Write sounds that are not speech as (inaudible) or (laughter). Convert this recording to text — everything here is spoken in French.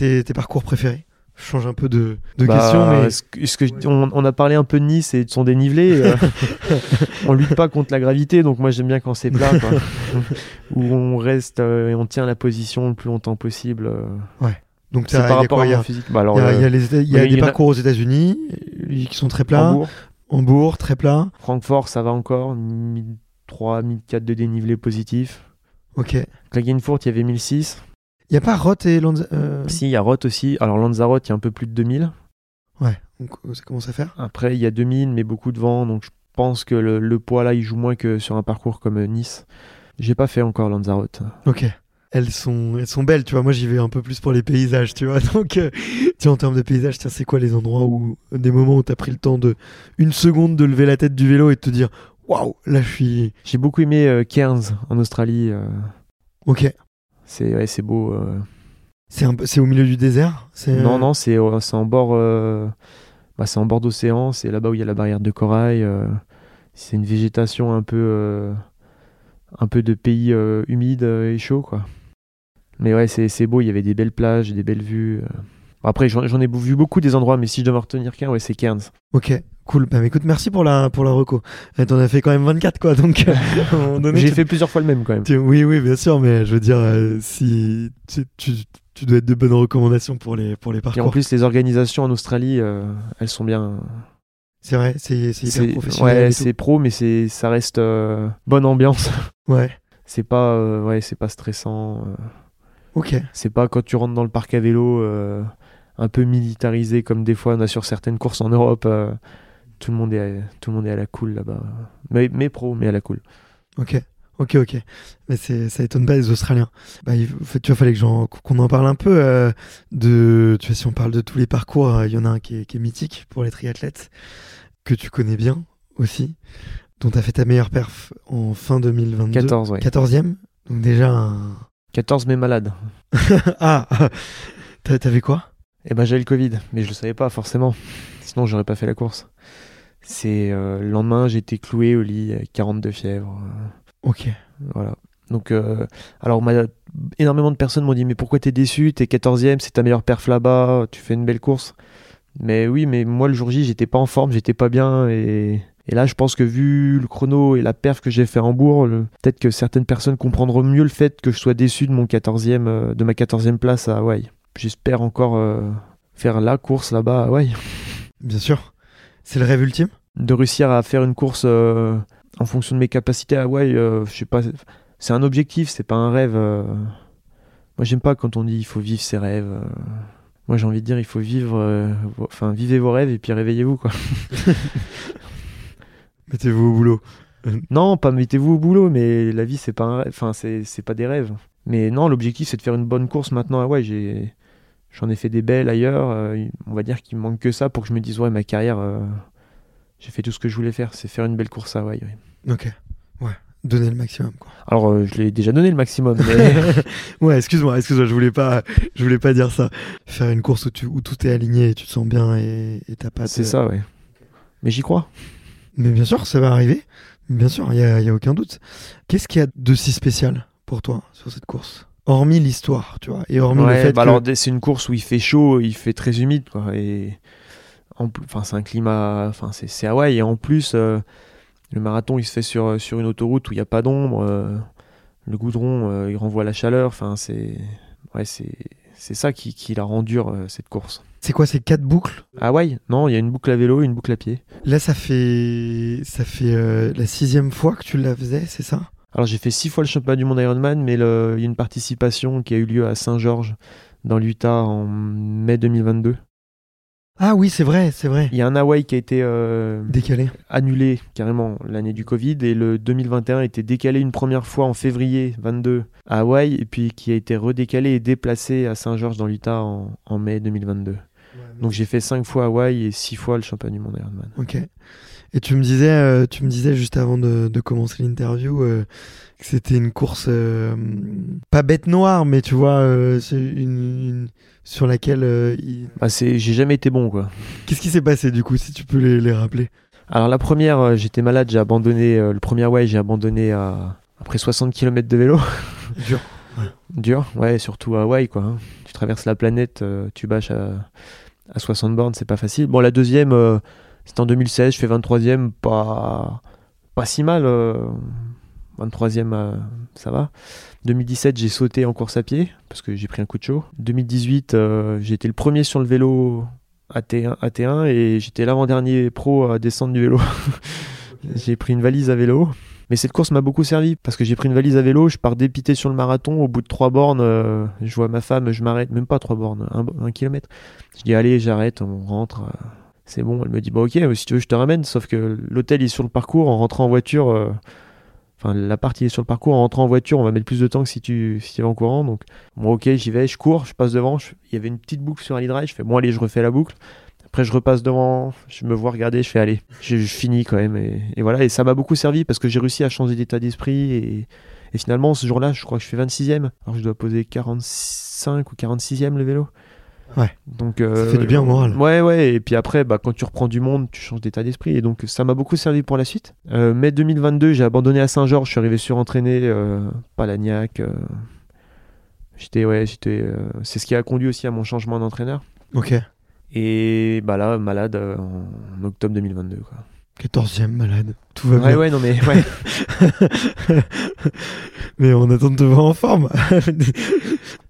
Tes, tes parcours préférés? Je change un peu de, de Bah, question, mais ce que- on, on a parlé un peu de Nice et de son dénivelé. euh, (laughs) (laughs) on lutte pas contre la gravité, donc moi j'aime bien quand c'est plat, quoi. (laughs) où on reste euh, et on tient la position le plus longtemps possible. euh. donc C'est par rapport à mon physique. Bah, alors, il y a- il y a les- il y a oui, des y a- parcours aux États-Unis euh, qui sont très plats. Hambourg, Hambourg, très plat. Francfort, ça va encore. 1003, 1004 de dénivelé positif. Ok. Klagenfurt, il y avait 1006. N'y a pas Roth et Lanza. euh, Si, il y a Roth aussi. Alors Lanzarote, il y a un peu plus de 2000. Ouais, donc euh, ça commence à faire. Après, il y a 2000, mais beaucoup de vent. Donc je pense que le, le poids là, il joue moins que sur un parcours comme euh, Nice. J'ai pas fait encore Lanzarote. Ok. Elles sont, elles sont belles, tu vois. Moi, j'y vais un peu plus pour les paysages, tu vois. (laughs) Donc, euh, tiens, en termes de paysages, tiens, c'est quoi les endroits où, des moments où t'as pris le temps de, une seconde de lever la tête du vélo et de te dire, waouh, là, je suis. J'ai beaucoup aimé euh, Cairns en Australie. euh, Ok. C'est ouais, c'est beau. euh. C'est au milieu du désert. C'est Non, non, c'est euh, c'est en bord, euh, bah, c'est en bord d'océan. C'est là-bas où il y a la barrière de corail. euh, c'est une végétation un peu, euh, un peu de pays euh, humide euh, et chaud, quoi. Mais ouais, c'est c'est beau. Il y avait des belles plages, des belles vues. euh. Après, j'en ai vu beaucoup des endroits, mais si je dois me retenir qu'un, ouais, c'est Cairns. Ok. Cool. Bah, écoute, merci pour la, pour la reco. Eh, T'en as fait quand même 24, quoi. Donc, euh, (laughs) J'ai tu- fait plusieurs fois le même quand même. tu- Oui, oui, bien sûr, mais je veux dire, euh, si tu, tu, tu dois être de bonnes recommandations pour les, pour les Et parcours. en plus, les organisations en Australie, euh, elles sont bien. c'est vrai, c'est professionnel. ouais, et c'est pro, mais c'est ça reste bonne ambiance. (laughs) Ouais. C'est pas ouais, c'est pas stressant. Ok. C'est pas quand tu rentres dans le parc à vélo un peu militarisé comme des fois on a sur certaines courses en Europe. euh, tout le monde est à, tout le monde est à la cool là-bas. Mais, mais pro, mais à la cool. Ok, ok, ok. Mais ça étonne pas les Australiens. Bah, il tu vois, fallait que qu'on en parle un peu euh, de. Tu vois, si on parle de tous les parcours, euh, il y en a un qui est, qui est mythique pour les triathlètes que tu connais bien aussi, dont tu as fait ta meilleure perf en fin 2022. 14, ouais. 14e. Donc déjà un. 14 mais malade. (laughs) ah, t'as- t'avais quoi? Et ben j'ai le Covid, mais je le savais pas forcément. Sinon j'aurais pas fait la course. C'est euh, le lendemain, j'étais cloué au lit, avec 42 fièvres. euh, Ok. Voilà. Donc, euh, alors, énormément de personnes m'ont dit Mais pourquoi t'es déçu? T'es 14ème, c'est ta meilleure perf là-bas, tu fais une belle course. Mais oui, mais moi, le jour J, j'étais pas en forme, j'étais pas bien. Et, et là, je pense que vu le chrono et la perf que j'ai fait Hambourg, le- peut-être que certaines personnes comprendront mieux le fait que je sois déçu de, mon 14e, euh, de ma 14e place à Hawaï. J'espère encore faire la course là-bas à Hawaï. Bien sûr. C'est le rêve ultime de réussir à faire une course euh, en fonction de mes capacités à Hawaï, euh, je sais pas, c'est un objectif, c'est pas un rêve. euh. Moi, j'aime pas quand on dit il faut vivre ses rêves. Moi, j'ai envie de dire il faut vivre, vo- enfin, vivez vos rêves et puis réveillez-vous, quoi. (laughs) Mettez-vous au boulot. non, pas mettez-vous au boulot, mais la vie, c'est pas un rêve, enfin, c'est c'est pas des rêves. Mais non, l'objectif, c'est de faire une bonne course maintenant à Hawaï. J'ai. J'en ai fait des belles ailleurs. euh, on va dire qu'il me manque que ça pour que je me dise, ouais, ma carrière, euh, j'ai fait tout ce que je voulais faire. C'est faire une belle course à Hawaï. oui. Ok. Ouais. Donner le maximum, quoi. Alors, euh, je l'ai déjà donné le maximum, mais (laughs) ouais, excuse-moi, excuse-moi, je voulais pas, je voulais pas dire ça. Faire une course où, tu, où tout est aligné et tu te sens bien et t'as pas. c'est ça, ouais. Mais j'y crois. Mais bien sûr, ça va arriver. Bien sûr, il y a, y a aucun doute. Qu'est-ce qu'il y a de si spécial pour toi sur cette course? Hormis l'histoire, tu vois, et hormis le fait bah que... alors, c'est une course où il fait chaud, il fait très humide, quoi. Et enfin, c'est un climat, enfin, c'est Hawaï. Et en plus, euh, le marathon, il se fait sur, sur une autoroute où il n'y a pas d'ombre. euh, le goudron, euh, il renvoie la chaleur. Enfin, c'est, ouais, c'est, c'est ça qui, qui la rend dure cette course. C'est quoi ces quatre boucles? Hawaï, non, il y a une boucle à vélo, et une boucle à pied. Là, ça fait, ça fait la sixième fois que tu la faisais, c'est ça? Alors j'ai fait six fois le championnat du monde Ironman, mais il y a une participation qui a eu lieu à Saint-Georges, dans l'Utah, en mai 2022. Ah oui, c'est vrai, c'est vrai. Il y a un Hawaï qui a été euh, Décalé. annulé carrément l'année du Covid et le 2021 a été décalé une première fois en février 22 à Hawaï et puis qui a été redécalé et déplacé à Saint-Georges dans l'Utah en, en mai 2022. Donc j'ai fait 5 fois Hawaï et 6 fois le championnat du monde Ironman. Ok. Et tu me disais, euh, tu me disais juste avant de, de commencer l'interview euh, que c'était une course euh, pas bête noire, mais tu vois, euh, c'est une, une- sur laquelle. il- Bah, c'est, j'ai jamais été bon quoi. Qu'est-ce qui s'est passé du coup, si tu peux les, les rappeler? Alors la première, j'étais malade, j'ai abandonné, le premier Hawaï j'ai abandonné à, après 60 km de vélo. (laughs) Dur. Dur, ouais, surtout à Hawaï, quoi. hein. Tu traverses la planète, tu bâches à, à 60 bornes, c'est pas facile. Bon, la deuxième, c'était en 2016, je fais 23ème, pas, pas si mal. euh, 23ème, euh, ça va. 2017, j'ai sauté en course à pied, parce que j'ai pris un coup de chaud. 2018, euh, j'ai été le premier sur le vélo AT1, AT1 et j'étais l'avant-dernier pro à descendre du vélo. (laughs) j'ai pris une valise à vélo. Mais cette course m'a beaucoup servi parce que j'ai pris une valise à vélo, je pars dépité sur le marathon. Au bout de trois bornes, euh, je vois ma femme, je m'arrête, même pas trois bornes, un, un kilomètre. Je dis allez, j'arrête, on rentre. euh, c'est bon. Elle me dit bah ok, si tu veux, je te ramène. Sauf que l'hôtel est sur le parcours. En rentrant en voiture, euh, enfin la partie est sur le parcours. En rentrant en voiture, on va mettre plus de temps que si tu si vas en courant. Donc bon ok, j'y vais, je cours, je passe devant. Il y avait une petite boucle sur Ali Drive. Je fais bon allez, je refais la boucle. Après, je repasse devant, je me vois regarder, je fais allez, je, finis quand même. Et, voilà, et ça m'a beaucoup servi parce que j'ai réussi à changer d'état d'esprit. Et, finalement, ce jour-là, je crois que je fais 26e. Alors je dois poser 45 ou 46e le vélo. Ouais. Donc, euh, Ça fait du bien au moral. Ouais, ouais. Et puis après, bah, quand tu reprends du monde, tu changes d'état d'esprit. Et donc, ça m'a beaucoup servi pour la suite. Euh, mai 2022, j'ai abandonné à Saint-Georges. Je suis arrivé surentraîné, euh, Palagnac. euh, j'étais, ouais, j'étais. euh, c'est ce qui a conduit aussi à mon changement d'entraîneur. Ok. Et bah là, malade euh, en octobre 2022. Quoi. 14ème malade. Tout va Ouais, bien. ouais, non, mais ouais. (laughs) Mais on attend de te voir en forme. (laughs)